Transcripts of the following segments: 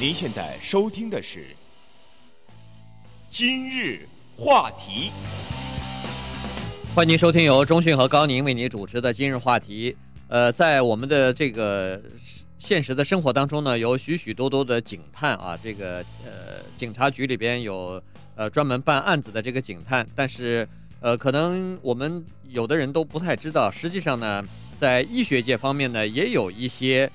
您现在收听的是《今日话题》，欢迎收听由中讯和高宁为您主持的《今日话题》。呃，在我们的这个现实的生活当中呢，有许许多多的警探啊，这个呃，警察局里边有呃专门办案子的这个警探，但是呃，可能我们有的人都不太知道，实际上呢，在医学界方面呢，也有一些。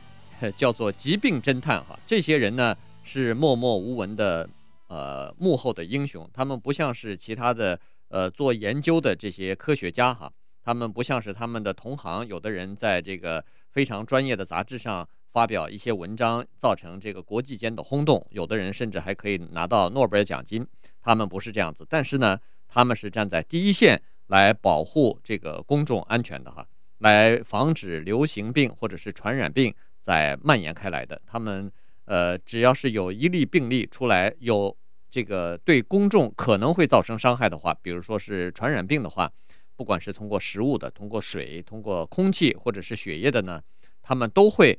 叫做疾病侦探哈，这些人呢是默默无闻的，呃，幕后的英雄。他们不像是其他的，呃，做研究的这些科学家哈，他们不像是他们的同行。有的人在这个非常专业的杂志上发表一些文章，造成这个国际间的轰动。有的人甚至还可以拿到诺贝尔奖金。他们不是这样子，但是呢，他们是站在第一线来保护这个公众安全的哈，来防止流行病或者是传染病。在蔓延开来的，他们呃，只要是有一例病例出来，有这个对公众可能会造成伤害的话，比如说是传染病的话，不管是通过食物的、通过水、通过空气或者是血液的呢，他们都会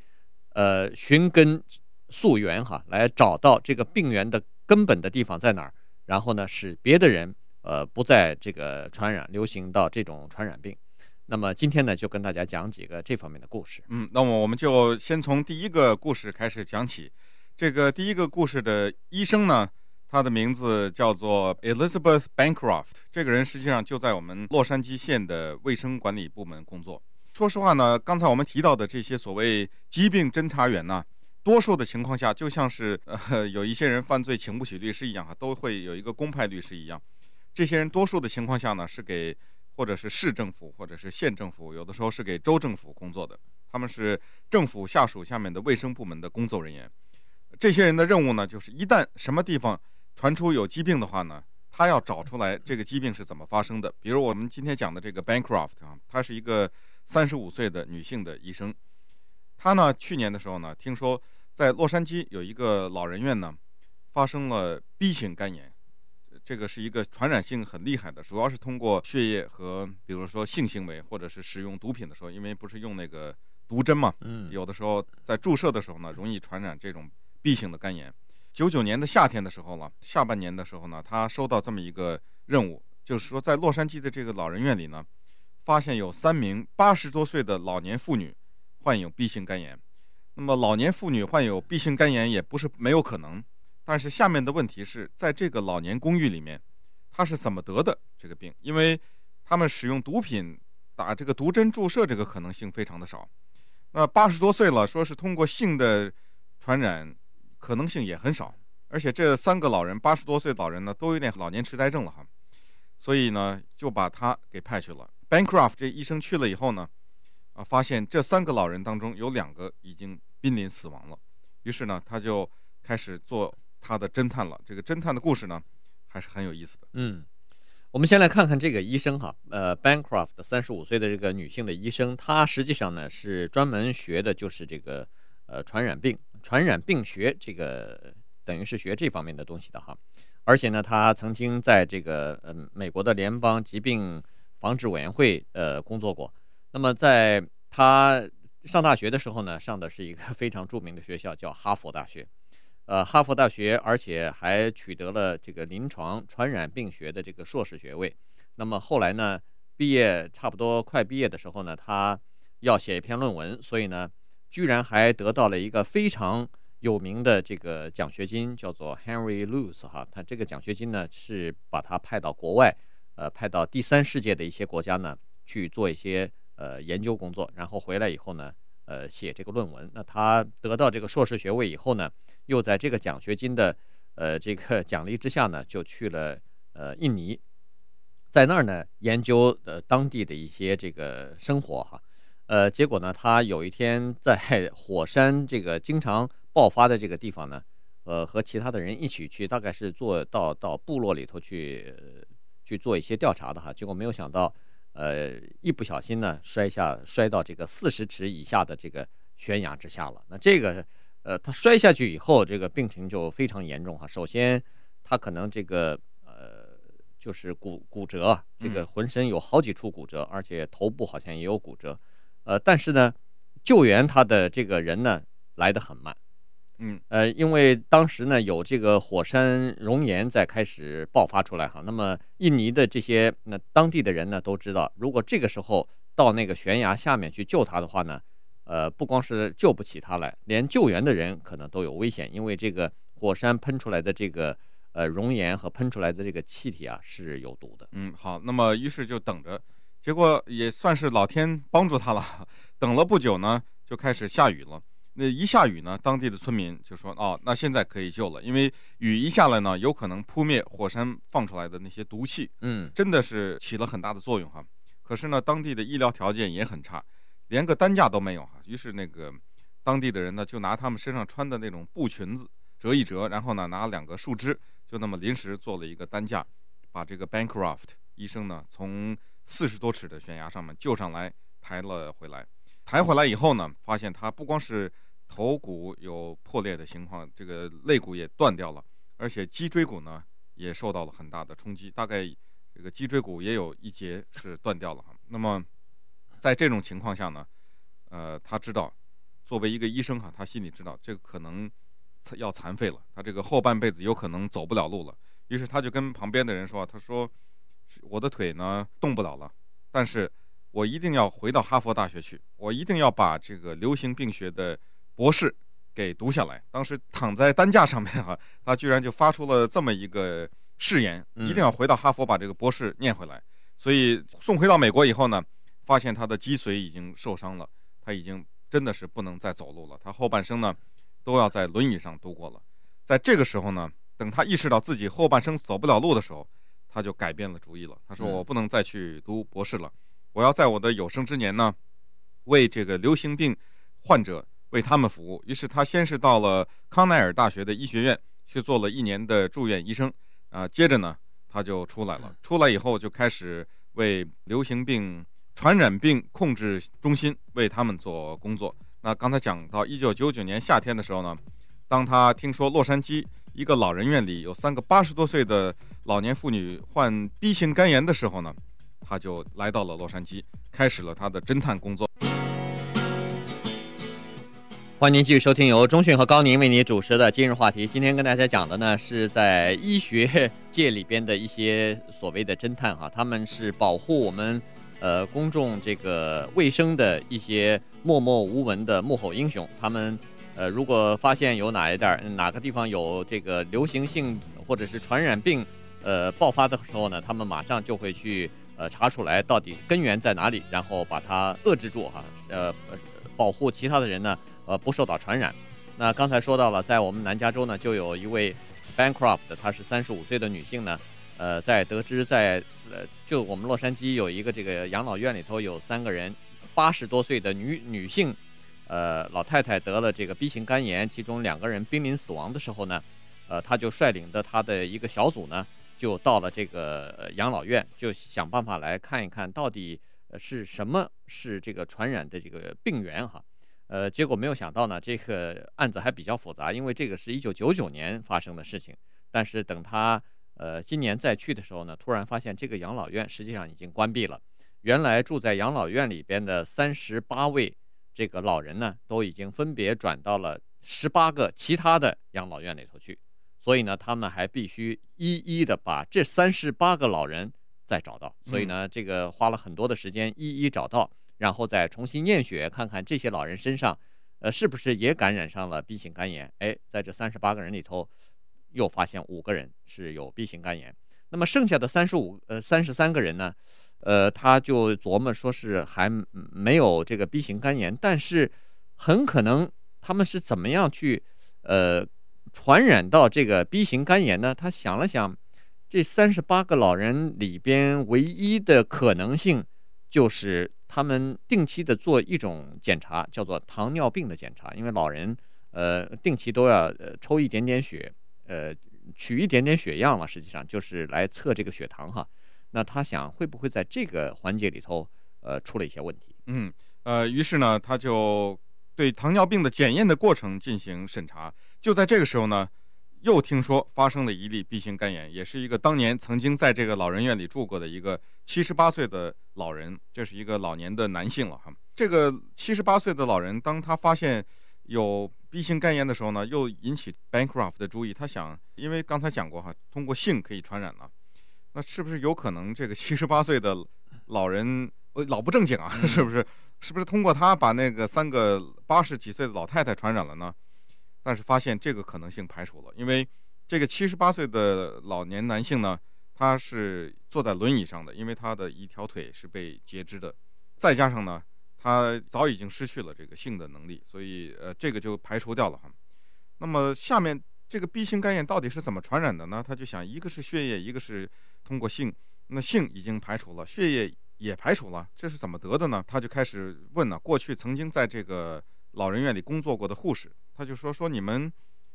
呃寻根溯源哈，来找到这个病源的根本的地方在哪儿，然后呢，使别的人呃不再这个传染、流行到这种传染病。那么今天呢，就跟大家讲几个这方面的故事。嗯，那么我们就先从第一个故事开始讲起。这个第一个故事的医生呢，他的名字叫做 Elizabeth Bancroft。这个人实际上就在我们洛杉矶县的卫生管理部门工作。说实话呢，刚才我们提到的这些所谓疾病侦查员呢，多数的情况下就像是呃有一些人犯罪请不起律师一样哈，都会有一个公派律师一样。这些人多数的情况下呢，是给。或者是市政府，或者是县政府，有的时候是给州政府工作的，他们是政府下属下面的卫生部门的工作人员。这些人的任务呢，就是一旦什么地方传出有疾病的话呢，他要找出来这个疾病是怎么发生的。比如我们今天讲的这个 Bancroft 啊，她是一个三十五岁的女性的医生，她呢去年的时候呢，听说在洛杉矶有一个老人院呢发生了 B 型肝炎。这个是一个传染性很厉害的，主要是通过血液和，比如说性行为或者是使用毒品的时候，因为不是用那个毒针嘛，嗯，有的时候在注射的时候呢，容易传染这种 B 型的肝炎。九九年的夏天的时候了，下半年的时候呢，他收到这么一个任务，就是说在洛杉矶的这个老人院里呢，发现有三名八十多岁的老年妇女患有 B 型肝炎。那么老年妇女患有 B 型肝炎也不是没有可能。但是下面的问题是在这个老年公寓里面，他是怎么得的这个病？因为他们使用毒品打这个毒针注射，这个可能性非常的少。那八十多岁了，说是通过性的传染，可能性也很少。而且这三个老人八十多岁老人呢，都有点老年痴呆症了哈，所以呢就把他给派去了。Bancroft 这医生去了以后呢，啊，发现这三个老人当中有两个已经濒临死亡了，于是呢他就开始做。他的侦探了，这个侦探的故事呢，还是很有意思的。嗯，我们先来看看这个医生哈，呃，Bancroft 三十五岁的这个女性的医生，她实际上呢是专门学的就是这个呃传染病、传染病学，这个等于是学这方面的东西的哈。而且呢，她曾经在这个嗯、呃、美国的联邦疾病防治委员会呃工作过。那么在她上大学的时候呢，上的是一个非常著名的学校，叫哈佛大学。呃，哈佛大学，而且还取得了这个临床传染病学的这个硕士学位。那么后来呢，毕业差不多快毕业的时候呢，他要写一篇论文，所以呢，居然还得到了一个非常有名的这个奖学金，叫做 Henry Luce 哈。他这个奖学金呢，是把他派到国外，呃，派到第三世界的一些国家呢去做一些呃研究工作，然后回来以后呢，呃，写这个论文。那他得到这个硕士学位以后呢，又在这个奖学金的，呃，这个奖励之下呢，就去了呃印尼，在那儿呢研究呃当地的一些这个生活哈，呃，结果呢，他有一天在 火山这个经常爆发的这个地方呢，呃，和其他的人一起去，大概是做到到部落里头去去做一些调查的哈，结果没有想到，呃，一不小心呢摔下摔到这个四十尺以下的这个悬崖之下了，那这个。呃，他摔下去以后，这个病情就非常严重哈。首先，他可能这个呃，就是骨骨折，这个浑身有好几处骨折，而且头部好像也有骨折。呃，但是呢，救援他的这个人呢来得很慢，嗯，呃，因为当时呢有这个火山熔岩在开始爆发出来哈，那么印尼的这些那当地的人呢都知道，如果这个时候到那个悬崖下面去救他的话呢，呃，不光是救不起他来，连救援的人可能都有危险，因为这个火山喷出来的这个呃熔岩和喷出来的这个气体啊是有毒的。嗯，好，那么于是就等着。结果也算是老天帮助他了。等了不久呢，就开始下雨了。那一下雨呢，当地的村民就说：“哦，那现在可以救了，因为雨一下来呢，有可能扑灭火山放出来的那些毒气。”嗯，真的是起了很大的作用哈。可是呢，当地的医疗条件也很差，连个担架都没有哈。于是那个当地的人呢，就拿他们身上穿的那种布裙子折一折，然后呢，拿两个树枝，就那么临时做了一个担架，把这个 Bancroft 医生呢从。四十多尺的悬崖上面救上来，抬了回来。抬回来以后呢，发现他不光是头骨有破裂的情况，这个肋骨也断掉了，而且脊椎骨呢也受到了很大的冲击，大概这个脊椎骨也有一节是断掉了。那么在这种情况下呢，呃，他知道作为一个医生哈，他心里知道这个可能要残废了，他这个后半辈子有可能走不了路了。于是他就跟旁边的人说：“他说。”我的腿呢动不了了，但是我一定要回到哈佛大学去，我一定要把这个流行病学的博士给读下来。当时躺在担架上面哈，他居然就发出了这么一个誓言，一定要回到哈佛把这个博士念回来。所以送回到美国以后呢，发现他的脊髓已经受伤了，他已经真的是不能再走路了，他后半生呢都要在轮椅上度过了。在这个时候呢，等他意识到自己后半生走不了路的时候。他就改变了主意了。他说：“我不能再去读博士了，我要在我的有生之年呢，为这个流行病患者为他们服务。”于是他先是到了康奈尔大学的医学院去做了一年的住院医生，啊，接着呢他就出来了。出来以后就开始为流行病传染病控制中心为他们做工作。那刚才讲到一九九九年夏天的时候呢，当他听说洛杉矶一个老人院里有三个八十多岁的老年妇女患 B 型肝炎的时候呢，他就来到了洛杉矶，开始了他的侦探工作。欢迎您继续收听由中讯和高宁为您主持的今日话题。今天跟大家讲的呢，是在医学界里边的一些所谓的侦探哈，他们是保护我们呃公众这个卫生的一些默默无闻的幕后英雄。他们呃如果发现有哪一带哪个地方有这个流行性或者是传染病。呃，爆发的时候呢，他们马上就会去呃查出来到底根源在哪里，然后把它遏制住哈，呃，保护其他的人呢，呃，不受到传染。那刚才说到了，在我们南加州呢，就有一位 Bancroft，她是三十五岁的女性呢，呃，在得知在呃就我们洛杉矶有一个这个养老院里头有三个人，八十多岁的女女性，呃，老太太得了这个 B 型肝炎，其中两个人濒临死亡的时候呢，呃，她就率领的她的一个小组呢。就到了这个养老院，就想办法来看一看到底是什么是这个传染的这个病源哈，呃，结果没有想到呢，这个案子还比较复杂，因为这个是一九九九年发生的事情，但是等他呃今年再去的时候呢，突然发现这个养老院实际上已经关闭了，原来住在养老院里边的三十八位这个老人呢，都已经分别转到了十八个其他的养老院里头去。所以呢，他们还必须一一的把这三十八个老人再找到。所以呢，这个花了很多的时间一一找到，然后再重新验血，看看这些老人身上，呃，是不是也感染上了 B 型肝炎？哎，在这三十八个人里头，又发现五个人是有 B 型肝炎。那么剩下的三十五呃三十三个人呢，呃，他就琢磨说是还没有这个 B 型肝炎，但是很可能他们是怎么样去呃。传染到这个 B 型肝炎呢？他想了想，这三十八个老人里边唯一的可能性，就是他们定期的做一种检查，叫做糖尿病的检查。因为老人，呃，定期都要呃抽一点点血，呃，取一点点血样了，实际上就是来测这个血糖哈。那他想会不会在这个环节里头，呃，出了一些问题？嗯，呃，于是呢，他就对糖尿病的检验的过程进行审查。就在这个时候呢，又听说发生了一例 B 型肝炎，也是一个当年曾经在这个老人院里住过的一个七十八岁的老人，这是一个老年的男性了哈。这个七十八岁的老人，当他发现有 B 型肝炎的时候呢，又引起 Bancroft 的注意。他想，因为刚才讲过哈，通过性可以传染了，那是不是有可能这个七十八岁的老人呃老不正经啊？是不是？是不是通过他把那个三个八十几岁的老太太传染了呢？但是发现这个可能性排除了，因为这个七十八岁的老年男性呢，他是坐在轮椅上的，因为他的一条腿是被截肢的，再加上呢，他早已经失去了这个性的能力，所以呃，这个就排除掉了哈。那么下面这个 B 型肝炎到底是怎么传染的呢？他就想，一个是血液，一个是通过性，那性已经排除了，血液。也排除了，这是怎么得的呢？他就开始问呢，过去曾经在这个老人院里工作过的护士，他就说说你们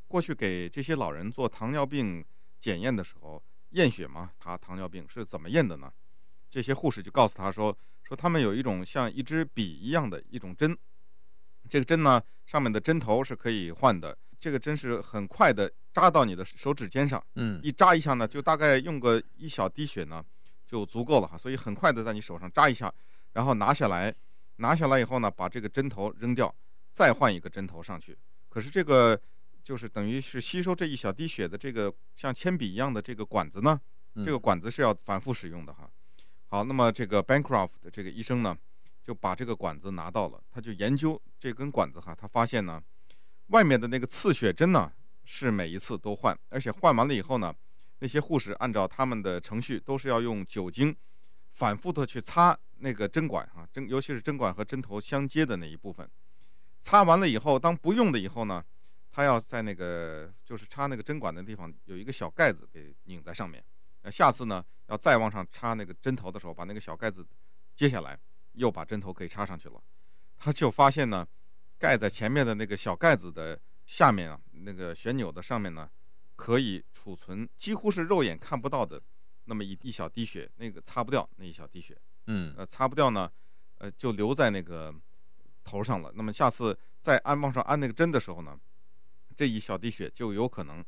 过去给这些老人做糖尿病检验的时候验血吗？查糖尿病是怎么验的呢？这些护士就告诉他说说他们有一种像一支笔一样的一种针，这个针呢上面的针头是可以换的，这个针是很快的扎到你的手指尖上，嗯，一扎一下呢，就大概用个一小滴血呢。就足够了哈，所以很快的在你手上扎一下，然后拿下来，拿下来以后呢，把这个针头扔掉，再换一个针头上去。可是这个就是等于是吸收这一小滴血的这个像铅笔一样的这个管子呢，这个管子是要反复使用的哈。好，那么这个 Bancroft 的这个医生呢，就把这个管子拿到了，他就研究这根管子哈，他发现呢，外面的那个刺血针呢是每一次都换，而且换完了以后呢。那些护士按照他们的程序，都是要用酒精反复的去擦那个针管啊，针尤其是针管和针头相接的那一部分。擦完了以后，当不用的以后呢，他要在那个就是插那个针管的地方有一个小盖子给拧在上面。那下次呢，要再往上插那个针头的时候，把那个小盖子揭下来，又把针头可以插上去了。他就发现呢，盖在前面的那个小盖子的下面啊，那个旋钮的上面呢。可以储存几乎是肉眼看不到的那么一一小滴血，那个擦不掉那一小滴血，嗯，呃，擦不掉呢，呃，就留在那个头上了。那么下次再安往上安那个针的时候呢，这一小滴血就有可能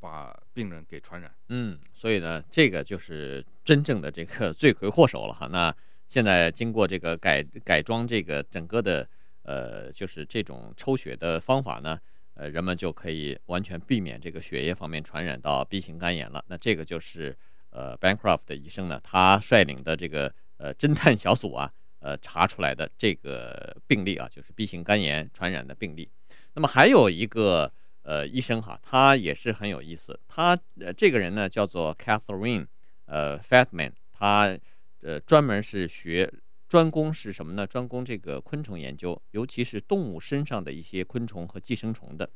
把病人给传染。嗯，所以呢，这个就是真正的这个罪魁祸首了哈。那现在经过这个改改装，这个整个的呃，就是这种抽血的方法呢。呃，人们就可以完全避免这个血液方面传染到 B 型肝炎了。那这个就是呃，Bancroft 的医生呢，他率领的这个呃侦探小组啊，呃查出来的这个病例啊，就是 B 型肝炎传染的病例。那么还有一个呃医生哈，他也是很有意思。他呃这个人呢叫做 Catherine 呃 Fatman，他呃专门是学。专攻是什么呢？专攻这个昆虫研究，尤其是动物身上的一些昆虫和寄生虫的。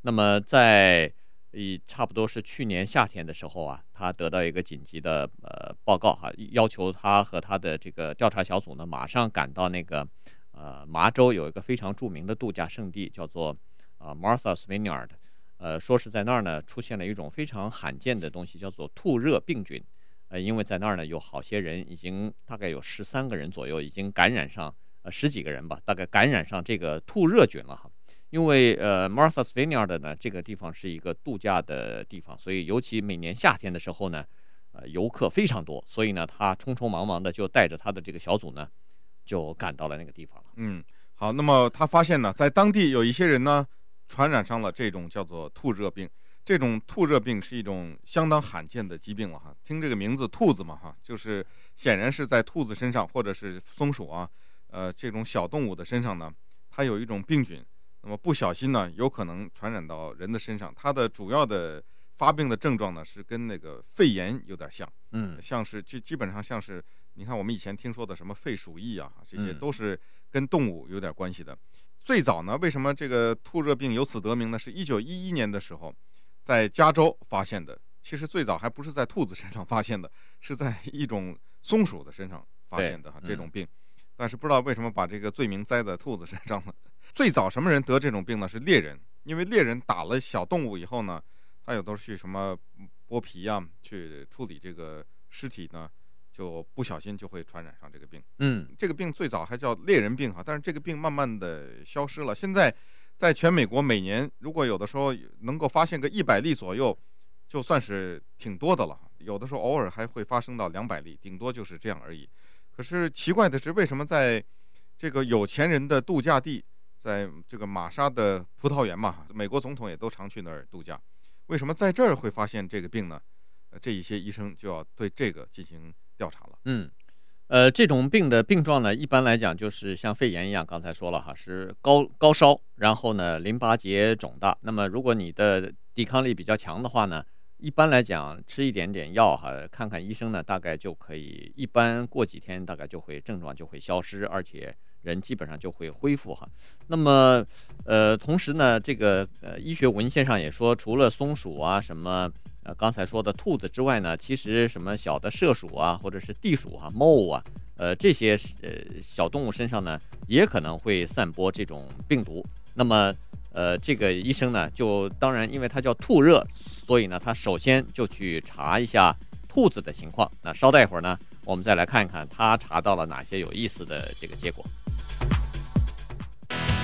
那么在一差不多是去年夏天的时候啊，他得到一个紧急的呃报告哈，要求他和他的这个调查小组呢，马上赶到那个呃麻州有一个非常著名的度假胜地，叫做啊 Martha's Vineyard，呃，说是在那儿呢出现了一种非常罕见的东西，叫做兔热病菌。呃，因为在那儿呢，有好些人已经大概有十三个人左右已经感染上，呃，十几个人吧，大概感染上这个兔热菌了哈。因为呃，Martha's Vineyard 呢，这个地方是一个度假的地方，所以尤其每年夏天的时候呢，呃，游客非常多，所以呢，他匆匆忙忙的就带着他的这个小组呢，就赶到了那个地方了。嗯，好，那么他发现呢，在当地有一些人呢，传染上了这种叫做兔热病。这种兔热病是一种相当罕见的疾病了哈，听这个名字，兔子嘛哈，就是显然是在兔子身上或者是松鼠啊，呃，这种小动物的身上呢，它有一种病菌，那么不小心呢，有可能传染到人的身上。它的主要的发病的症状呢，是跟那个肺炎有点像，嗯，像是基基本上像是，你看我们以前听说的什么肺鼠疫啊，这些都是跟动物有点关系的。最早呢，为什么这个兔热病由此得名呢？是一九一一年的时候。在加州发现的，其实最早还不是在兔子身上发现的，是在一种松鼠的身上发现的哈这种病，但是不知道为什么把这个罪名栽在兔子身上了。最早什么人得这种病呢？是猎人，因为猎人打了小动物以后呢，他有都是去什么剥皮呀，去处理这个尸体呢，就不小心就会传染上这个病。嗯，这个病最早还叫猎人病哈，但是这个病慢慢的消失了，现在。在全美国，每年如果有的时候能够发现个一百例左右，就算是挺多的了。有的时候偶尔还会发生到两百例，顶多就是这样而已。可是奇怪的是，为什么在这个有钱人的度假地，在这个玛莎的葡萄园嘛，美国总统也都常去那儿度假。为什么在这儿会发现这个病呢？呃，这一些医生就要对这个进行调查了。嗯，呃，这种病的病状呢，一般来讲就是像肺炎一样，刚才说了哈，是高高烧，然后呢淋巴结肿大。那么如果你的抵抗力比较强的话呢，一般来讲吃一点点药哈，看看医生呢，大概就可以，一般过几天大概就会症状就会消失，而且。人基本上就会恢复哈，那么，呃，同时呢，这个呃医学文献上也说，除了松鼠啊什么，呃刚才说的兔子之外呢，其实什么小的麝鼠啊，或者是地鼠啊、猫啊，呃这些呃小动物身上呢，也可能会散播这种病毒。那么，呃，这个医生呢，就当然因为它叫兔热，所以呢，他首先就去查一下兔子的情况。那稍待一会儿呢，我们再来看一看他查到了哪些有意思的这个结果。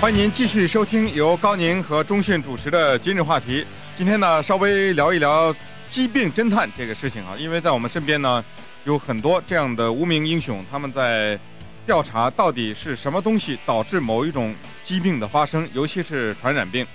欢迎您继续收听由高宁和钟迅主持的今日话题。今天呢，稍微聊一聊疾病侦探这个事情啊，因为在我们身边呢，有很多这样的无名英雄，他们在调查到底是什么东西导致某一种疾病的发生，尤其是传染病。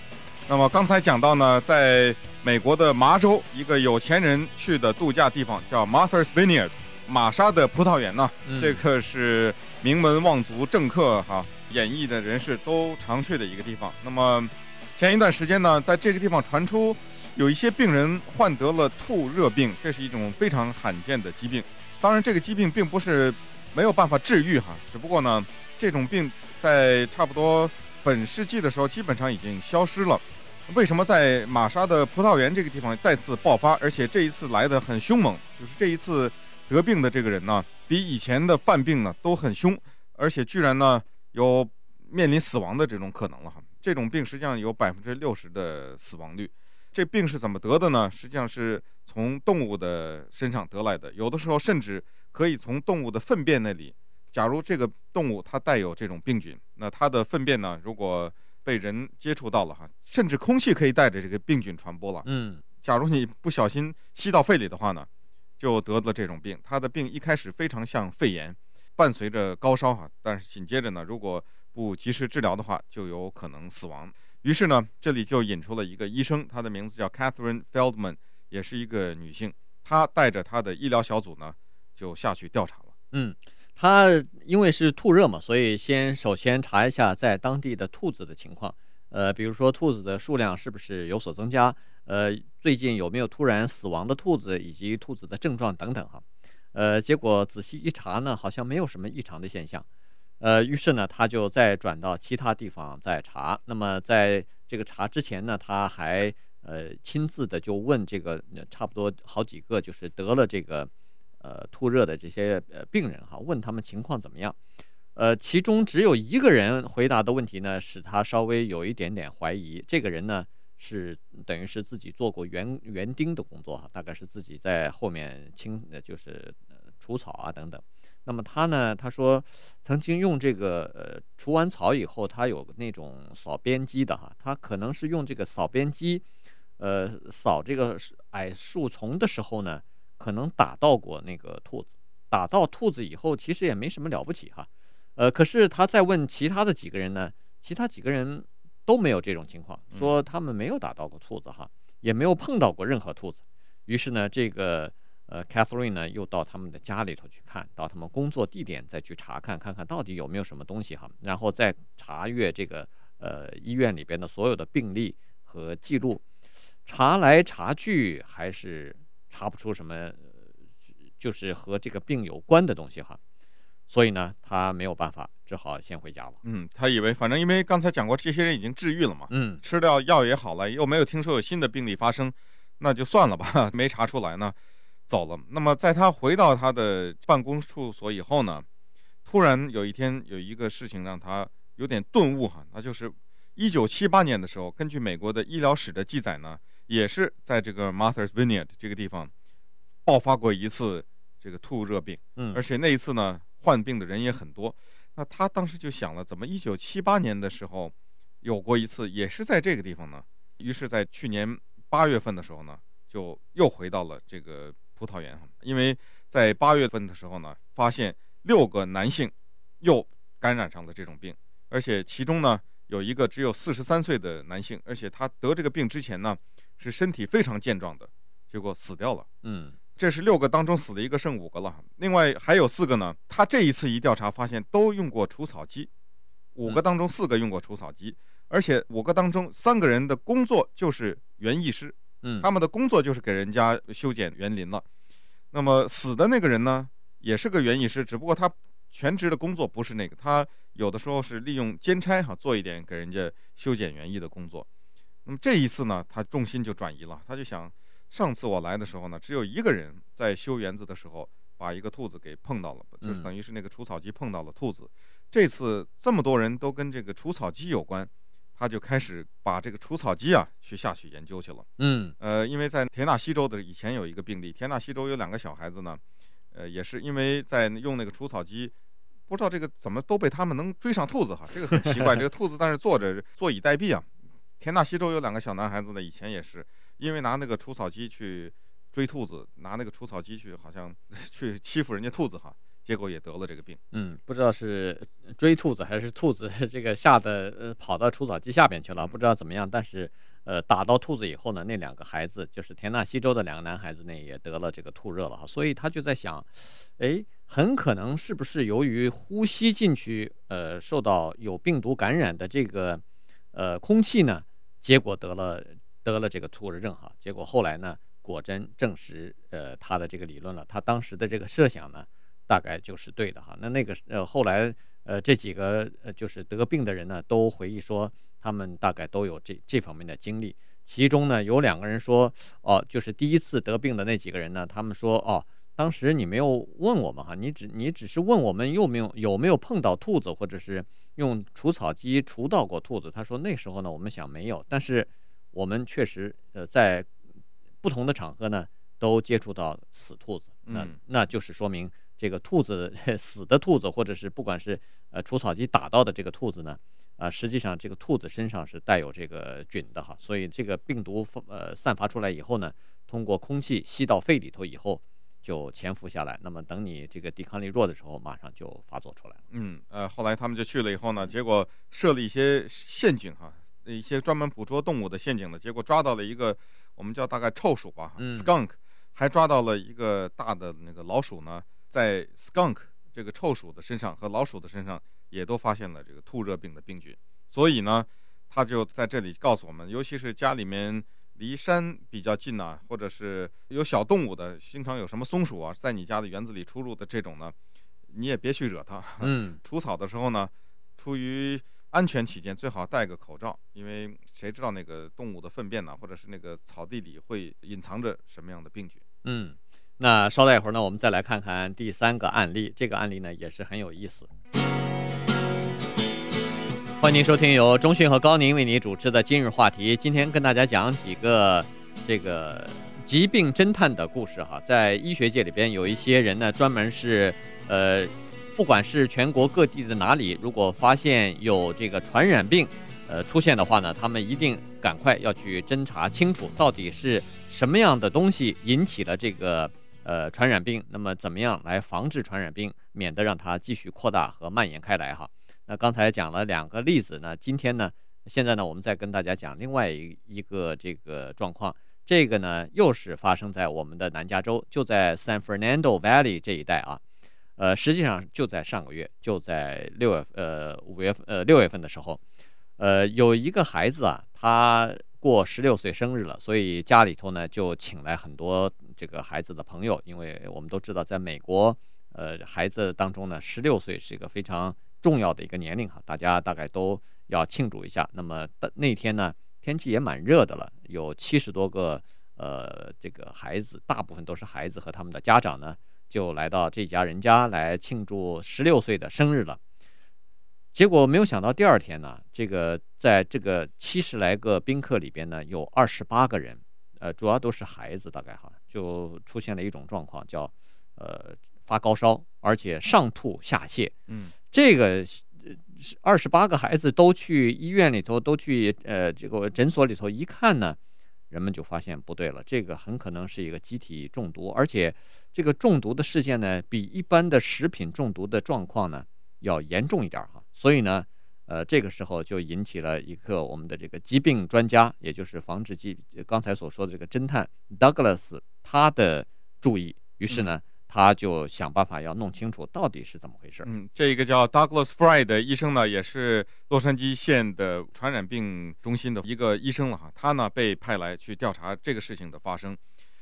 那么刚才讲到呢，在美国的麻州一个有钱人去的度假地方叫 Martha's Vineyard，玛莎的葡萄园呢，这个是名门望族政客哈。演艺的人士都常去的一个地方。那么，前一段时间呢，在这个地方传出有一些病人患得了兔热病，这是一种非常罕见的疾病。当然，这个疾病并不是没有办法治愈哈，只不过呢，这种病在差不多本世纪的时候基本上已经消失了。为什么在玛莎的葡萄园这个地方再次爆发，而且这一次来得很凶猛？就是这一次得病的这个人呢，比以前的犯病呢都很凶，而且居然呢。有面临死亡的这种可能了哈，这种病实际上有百分之六十的死亡率。这病是怎么得的呢？实际上是从动物的身上得来的，有的时候甚至可以从动物的粪便那里。假如这个动物它带有这种病菌，那它的粪便呢，如果被人接触到了哈，甚至空气可以带着这个病菌传播了。嗯，假如你不小心吸到肺里的话呢，就得了这种病。它的病一开始非常像肺炎。伴随着高烧哈，但是紧接着呢，如果不及时治疗的话，就有可能死亡。于是呢，这里就引出了一个医生，她的名字叫 Catherine Feldman，也是一个女性。她带着她的医疗小组呢，就下去调查了。嗯，她因为是兔热嘛，所以先首先查一下在当地的兔子的情况。呃，比如说兔子的数量是不是有所增加？呃，最近有没有突然死亡的兔子，以及兔子的症状等等哈。呃，结果仔细一查呢，好像没有什么异常的现象。呃，于是呢，他就再转到其他地方再查。那么在这个查之前呢，他还呃亲自的就问这个差不多好几个就是得了这个呃兔热的这些呃病人哈，问他们情况怎么样。呃，其中只有一个人回答的问题呢，使他稍微有一点点怀疑。这个人呢，是等于是自己做过园园丁的工作哈，大概是自己在后面清呃就是除草啊等等。那么他呢，他说曾经用这个呃除完草以后，他有那种扫边机的哈，他可能是用这个扫边机，呃扫这个矮树丛的时候呢，可能打到过那个兔子，打到兔子以后其实也没什么了不起哈，呃可是他再问其他的几个人呢，其他几个人。都没有这种情况，说他们没有打到过兔子哈，也没有碰到过任何兔子。于是呢，这个呃，Catherine 呢又到他们的家里头去看，到他们工作地点再去查看，看看到底有没有什么东西哈，然后再查阅这个呃医院里边的所有的病例和记录，查来查去还是查不出什么，就是和这个病有关的东西哈。所以呢，他没有办法，只好先回家了。嗯，他以为反正因为刚才讲过，这些人已经治愈了嘛，嗯，吃掉药也好了，又没有听说有新的病例发生，那就算了吧，没查出来呢，走了。那么在他回到他的办公处所以后呢，突然有一天有一个事情让他有点顿悟哈，那就是一九七八年的时候，根据美国的医疗史的记载呢，也是在这个 Martha's Vineyard 这个地方爆发过一次这个兔热病，嗯，而且那一次呢。患病的人也很多，那他当时就想了，怎么一九七八年的时候有过一次，也是在这个地方呢？于是，在去年八月份的时候呢，就又回到了这个葡萄园，因为在八月份的时候呢，发现六个男性又感染上了这种病，而且其中呢有一个只有四十三岁的男性，而且他得这个病之前呢，是身体非常健壮的，结果死掉了。嗯，这是六个当中死的一个，剩五个了。另外还有四个呢，他这一次一调查发现都用过除草机，五个当中四个用过除草机，而且五个当中三个人的工作就是园艺师，嗯，他们的工作就是给人家修剪园林了。那么死的那个人呢，也是个园艺师，只不过他全职的工作不是那个，他有的时候是利用兼差哈做一点给人家修剪园艺的工作。那么这一次呢，他重心就转移了，他就想，上次我来的时候呢，只有一个人在修园子的时候把一个兔子给碰到了，就是等于是那个除草机碰到了兔子。这次这么多人都跟这个除草机有关。他就开始把这个除草机啊去下去研究去了。嗯，呃，因为在田纳西州的以前有一个病例，田纳西州有两个小孩子呢，呃，也是因为在用那个除草机，不知道这个怎么都被他们能追上兔子哈，这个很奇怪。这个兔子但是坐着坐以待毙啊。田纳西州有两个小男孩子呢，以前也是因为拿那个除草机去追兔子，拿那个除草机去好像 去欺负人家兔子哈。结果也得了这个病。嗯，不知道是追兔子还是兔子 这个吓得呃跑到除草机下边去了，不知道怎么样。但是呃打到兔子以后呢，那两个孩子就是田纳西州的两个男孩子呢也得了这个兔热了哈。所以他就在想，哎，很可能是不是由于呼吸进去呃受到有病毒感染的这个呃空气呢，结果得了得了这个兔热症哈。结果后来呢，果真证实呃他的这个理论了。他当时的这个设想呢。大概就是对的哈，那那个呃后来呃这几个呃就是得病的人呢，都回忆说他们大概都有这这方面的经历。其中呢有两个人说哦，就是第一次得病的那几个人呢，他们说哦，当时你没有问我们哈，你只你只是问我们有没有有没有碰到兔子，或者是用除草机除到过兔子。他说那时候呢我们想没有，但是我们确实呃在不同的场合呢都接触到死兔子，那那就是说明。这个兔子 死的兔子，或者是不管是呃除草机打到的这个兔子呢，啊、呃，实际上这个兔子身上是带有这个菌的哈，所以这个病毒呃散发出来以后呢，通过空气吸到肺里头以后就潜伏下来，那么等你这个抵抗力弱的时候，马上就发作出来了。嗯，呃，后来他们就去了以后呢，结果设了一些陷阱哈，一些专门捕捉动物的陷阱的，结果抓到了一个我们叫大概臭鼠吧、嗯、，skunk，还抓到了一个大的那个老鼠呢。在 skunk 这个臭鼠的身上和老鼠的身上也都发现了这个兔热病的病菌，所以呢，他就在这里告诉我们，尤其是家里面离山比较近呐，或者是有小动物的，经常有什么松鼠啊，在你家的园子里出入的这种呢，你也别去惹它。嗯，除草的时候呢，出于安全起见，最好戴个口罩，因为谁知道那个动物的粪便呢，或者是那个草地里会隐藏着什么样的病菌。嗯。那稍待一会儿呢，我们再来看看第三个案例。这个案例呢也是很有意思。欢迎您收听由中讯和高宁为您主持的今日话题。今天跟大家讲几个这个疾病侦探的故事哈。在医学界里边，有一些人呢专门是呃，不管是全国各地的哪里，如果发现有这个传染病呃出现的话呢，他们一定赶快要去侦查清楚，到底是什么样的东西引起了这个。呃，传染病，那么怎么样来防治传染病，免得让它继续扩大和蔓延开来哈？那刚才讲了两个例子，那今天呢，现在呢，我们再跟大家讲另外一一个这个状况，这个呢又是发生在我们的南加州，就在 San Fernando Valley 这一带啊。呃，实际上就在上个月，就在六月呃五月呃六月份的时候，呃，有一个孩子啊，他过十六岁生日了，所以家里头呢就请来很多。这个孩子的朋友，因为我们都知道，在美国，呃，孩子当中呢，十六岁是一个非常重要的一个年龄哈，大家大概都要庆祝一下。那么那天呢，天气也蛮热的了，有七十多个呃这个孩子，大部分都是孩子和他们的家长呢，就来到这家人家来庆祝十六岁的生日了。结果没有想到，第二天呢，这个在这个七十来个宾客里边呢，有二十八个人。呃，主要都是孩子，大概哈，就出现了一种状况，叫呃发高烧，而且上吐下泻。嗯，这个二十八个孩子都去医院里头，都去呃这个诊所里头一看呢，人们就发现不对了，这个很可能是一个机体中毒，而且这个中毒的事件呢，比一般的食品中毒的状况呢要严重一点哈。所以呢，呃，这个时候就引起了一个我们的这个疾病专家，也就是防治剂刚才所说的这个侦探 Douglas 他的注意。于是呢，他就想办法要弄清楚到底是怎么回事。嗯，这个叫 Douglas Fry 的医生呢，也是洛杉矶县的传染病中心的一个医生了哈。他呢被派来去调查这个事情的发生。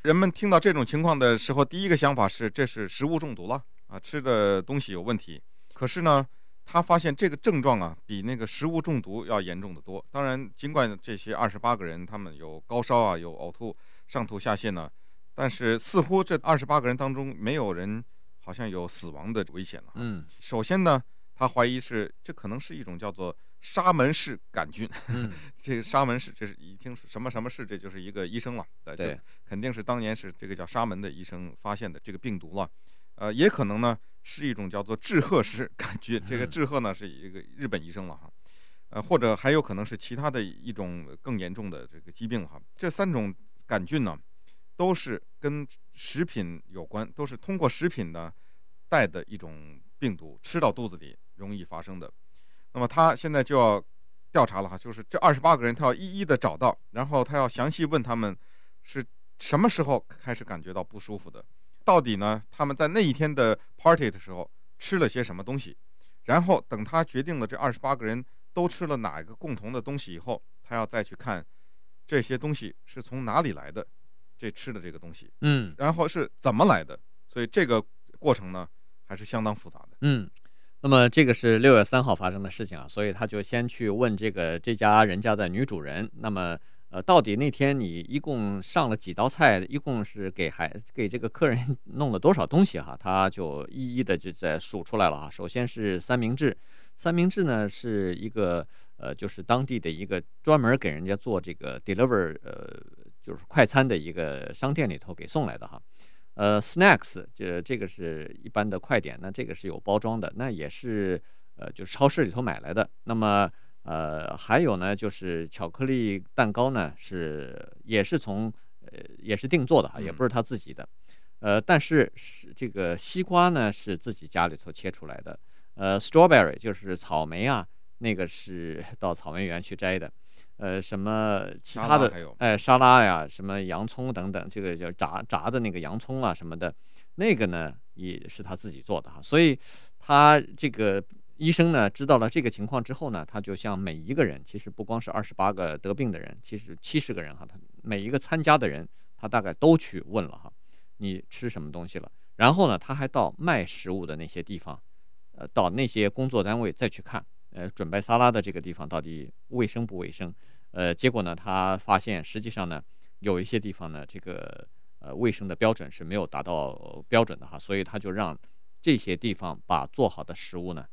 人们听到这种情况的时候，第一个想法是这是食物中毒了啊，吃的东西有问题。可是呢。他发现这个症状啊，比那个食物中毒要严重得多。当然，尽管这些二十八个人他们有高烧啊，有呕吐、上吐下泻呢，但是似乎这二十八个人当中没有人好像有死亡的危险了。嗯，首先呢，他怀疑是这可能是一种叫做沙门氏杆菌。嗯，这个沙门氏，这是一听什么什么氏，这就是一个医生了。对，肯定是当年是这个叫沙门的医生发现的这个病毒了。呃，也可能呢。是一种叫做志贺氏杆菌，这个志贺呢是一个日本医生了哈，呃，或者还有可能是其他的一种更严重的这个疾病哈。这三种杆菌呢，都是跟食品有关，都是通过食品呢带的一种病毒，吃到肚子里容易发生的。那么他现在就要调查了哈，就是这二十八个人，他要一一的找到，然后他要详细问他们是什么时候开始感觉到不舒服的。到底呢？他们在那一天的 party 的时候吃了些什么东西？然后等他决定了这二十八个人都吃了哪一个共同的东西以后，他要再去看这些东西是从哪里来的，这吃的这个东西，嗯，然后是怎么来的？所以这个过程呢还是相当复杂的。嗯，那么这个是六月三号发生的事情啊，所以他就先去问这个这家人家的女主人，那么。呃，到底那天你一共上了几道菜？一共是给孩给这个客人弄了多少东西哈？他就一一的就在数出来了哈。首先是三明治，三明治呢是一个呃，就是当地的一个专门给人家做这个 deliver 呃，就是快餐的一个商店里头给送来的哈。呃，snacks 这这个是一般的快点，那这个是有包装的，那也是呃，就是超市里头买来的。那么。呃，还有呢，就是巧克力蛋糕呢，是也是从呃也是定做的哈，也不是他自己的，呃，但是是这个西瓜呢是自己家里头切出来的，呃，strawberry 就是草莓啊，那个是 到草莓园去摘的，呃，什么其他的哎沙拉呀，什么洋葱等等，这个叫炸炸的那个洋葱啊什么的，那个呢也是他自己做的哈，所以他这个。医生呢知道了这个情况之后呢，他就向每一个人，其实不光是二十八个得病的人，其实七十个人哈，他每一个参加的人，他大概都去问了哈，你吃什么东西了？然后呢，他还到卖食物的那些地方，呃，到那些工作单位再去看，呃，准备沙拉的这个地方到底卫生不卫生？呃，结果呢，他发现实际上呢，有一些地方呢，这个呃卫生的标准是没有达到标准的哈，所以他就让这些地方把做好的食物呢。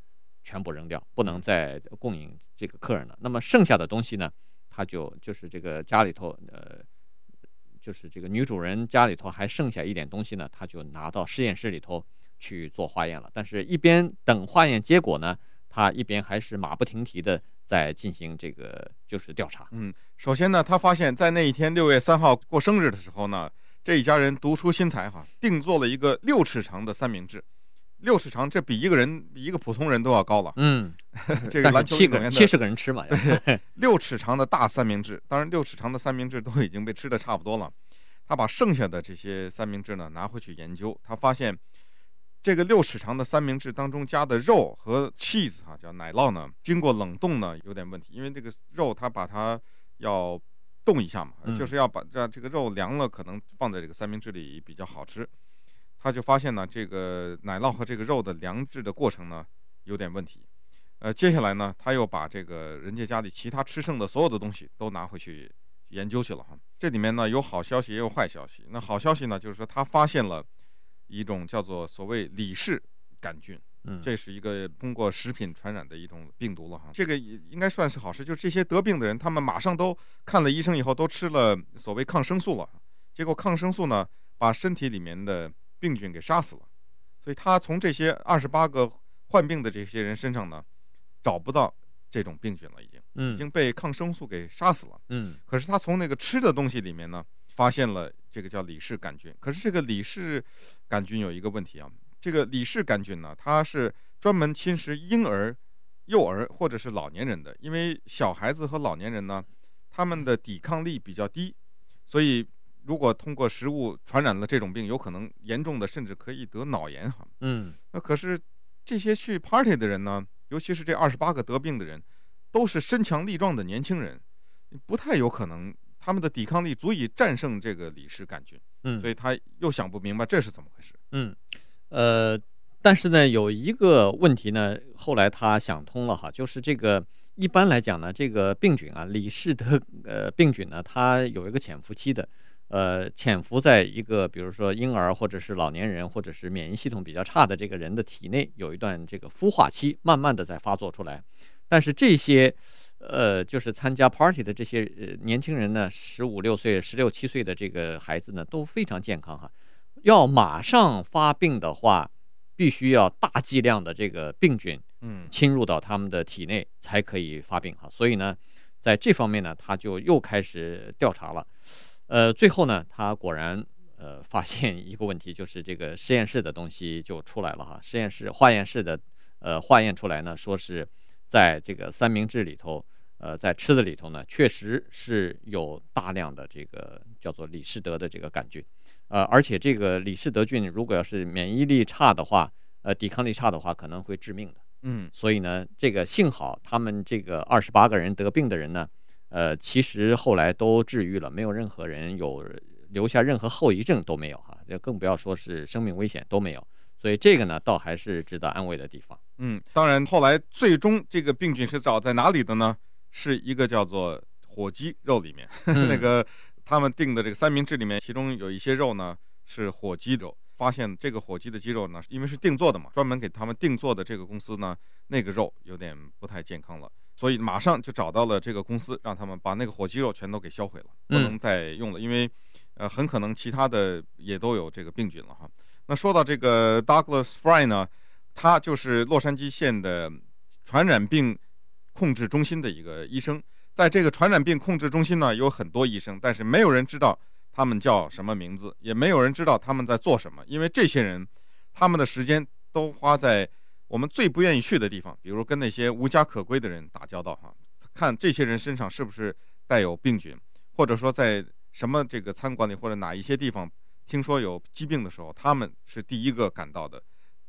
全部扔掉，不能再供应这个客人了。那么剩下的东西呢？他就就是这个家里头，呃，就是这个女主人家里头还剩下一点东西呢，他就拿到实验室里头去做化验了。但是，一边等化验结果呢，他一边还是马不停蹄的在进行这个就是调查。嗯，首先呢，他发现，在那一天六月三号过生日的时候呢，这一家人独出心裁哈，定做了一个六尺长的三明治。六尺长，这比一个人比一个普通人都要高了。嗯，这 个篮球七个七十个人吃嘛。对，六尺长的大三明治，当然六尺长的三明治都已经被吃的差不多了。他把剩下的这些三明治呢拿回去研究，他发现这个六尺长的三明治当中加的肉和 cheese 哈，叫奶酪呢，经过冷冻呢有点问题，因为这个肉它把它要冻一下嘛，就是要把让这个肉凉了，可能放在这个三明治里比较好吃。他就发现呢，这个奶酪和这个肉的凉制的过程呢有点问题。呃，接下来呢，他又把这个人家家里其他吃剩的所有的东西都拿回去研究去了哈。这里面呢有好消息也有坏消息。那好消息呢，就是说他发现了一种叫做所谓李氏杆菌，嗯，这是一个通过食品传染的一种病毒了哈。这个应该算是好事，就是这些得病的人，他们马上都看了医生以后都吃了所谓抗生素了，结果抗生素呢把身体里面的病菌给杀死了，所以他从这些二十八个患病的这些人身上呢，找不到这种病菌了，已经，已经被抗生素给杀死了。嗯，可是他从那个吃的东西里面呢，发现了这个叫李氏杆菌。可是这个李氏杆菌有一个问题啊，这个李氏杆菌呢，它是专门侵蚀婴儿幼儿或者是老年人的，因为小孩子和老年人呢，他们的抵抗力比较低，所以如果通过食物传染了这种病，有可能严重的甚至可以得脑炎哈。嗯，那可是这些去 party 的人呢，尤其是这二十八个得病的人，都是身强力壮的年轻人，不太有可能他们的抵抗力足以战胜这个李氏杆菌。嗯，所以他又想不明白这是怎么回事。嗯，呃。但是呢，有一个问题呢，后来他想通了哈，就是这个一般来讲呢，这个病菌啊，李氏的呃病菌呢，它有一个潜伏期的，呃，潜伏在一个比如说婴儿或者是老年人或者是免疫系统比较差的这个人的体内，有一段这个孵化期，慢慢的在发作出来。但是这些呃，就是参加 party 的这些呃年轻人呢，十五六岁、十六七岁的这个孩子呢，都非常健康哈。要马上发病的话。必须要大剂量的这个病菌，嗯，侵入到他们的体内才可以发病哈。所以呢，在这方面呢，他就又开始调查了。呃，最后呢，他果然呃发现一个问题，就是这个实验室的东西就出来了哈。实验室化验室的呃化验出来呢，说是在这个三明治里头，呃，在吃的里头呢，确实是有大量的这个叫做李氏德的这个杆菌。呃，而且这个李氏德菌如果要是免疫力差的话，呃，抵抗力差的话，可能会致命的。嗯，所以呢，这个幸好他们这个二十八个人得病的人呢，呃，其实后来都治愈了，没有任何人有留下任何后遗症都没有哈，就更不要说是生命危险都没有。所以这个呢，倒还是值得安慰的地方。嗯，当然后来最终这个病菌是找在哪里的呢？是一个叫做火鸡肉里面，嗯、那个。他们订的这个三明治里面，其中有一些肉呢是火鸡肉。发现这个火鸡的鸡肉呢，因为是定做的嘛，专门给他们定做的这个公司呢，那个肉有点不太健康了，所以马上就找到了这个公司，让他们把那个火鸡肉全都给销毁了，不能再用了，因为呃很可能其他的也都有这个病菌了哈。那说到这个 Douglas Fry 呢，他就是洛杉矶县的传染病控制中心的一个医生。在这个传染病控制中心呢，有很多医生，但是没有人知道他们叫什么名字，也没有人知道他们在做什么，因为这些人，他们的时间都花在我们最不愿意去的地方，比如跟那些无家可归的人打交道哈，看这些人身上是不是带有病菌，或者说在什么这个餐馆里或者哪一些地方听说有疾病的时候，他们是第一个赶到的。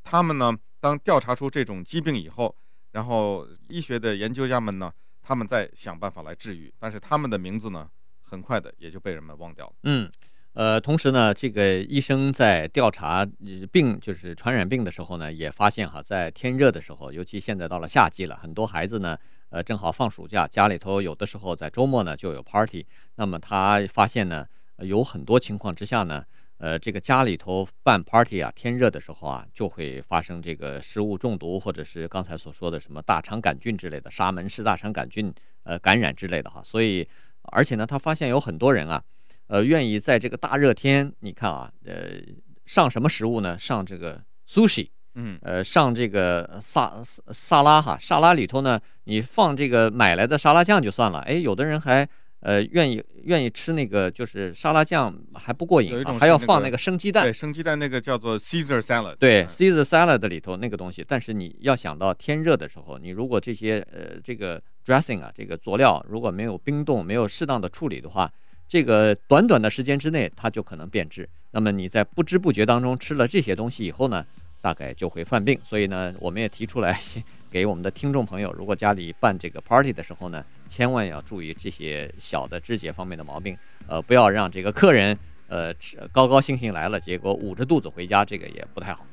他们呢，当调查出这种疾病以后，然后医学的研究家们呢，他们在想办法来治愈，但是他们的名字呢，很快的也就被人们忘掉了。嗯，呃，同时呢，这个医生在调查病，就是传染病的时候呢，也发现哈，在天热的时候，尤其现在到了夏季了，很多孩子呢，呃，正好放暑假，家里头有的时候在周末呢就有 party，那么他发现呢，有很多情况之下呢。呃，这个家里头办 party 啊，天热的时候啊，就会发生这个食物中毒，或者是刚才所说的什么大肠杆菌之类的，沙门氏大肠杆菌呃感染之类的哈。所以，而且呢，他发现有很多人啊，呃，愿意在这个大热天，你看啊，呃，上什么食物呢？上这个 sushi，嗯，呃，上这个萨萨拉哈，沙拉里头呢，你放这个买来的沙拉酱就算了，哎，有的人还。呃，愿意愿意吃那个就是沙拉酱还不过瘾，啊，还要放那个生鸡蛋。对，生鸡蛋那个叫做 Caesar salad。对，嗯，Caesar salad 里头那个东西。但是你要想到天热的时候，你如果这些呃这个 dressing 啊，这个佐料如果没有冰冻，没有适当的处理的话，这个短短的时间之内它就可能变质。那么你在不知不觉当中吃了这些东西以后呢，大概就会犯病。所以呢，我们也提出来。给我们的听众朋友，如果家里办这个 party 的时候呢，千万要注意这些小的肢节方面的毛病，呃，不要让这个客人呃高高兴兴来了，结果捂着肚子回家，这个也不太好。